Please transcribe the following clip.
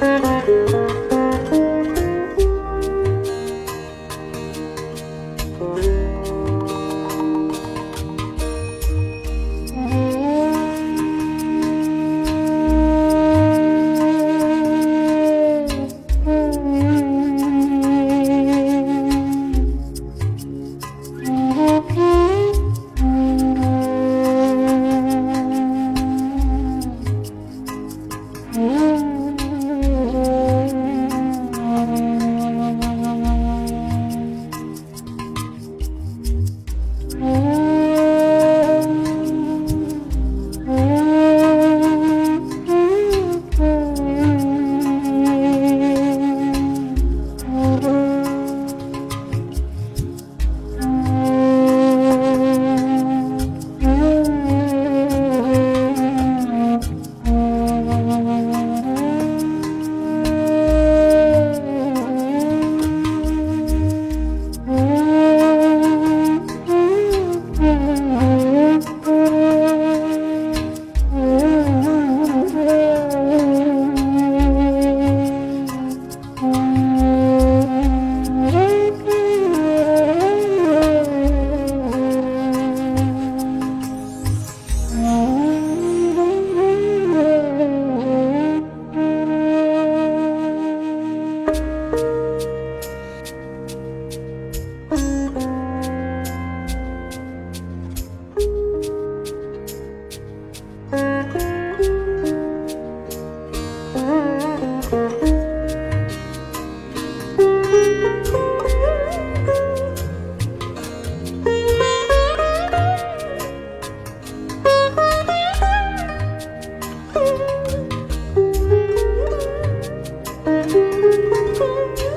Música 嗯。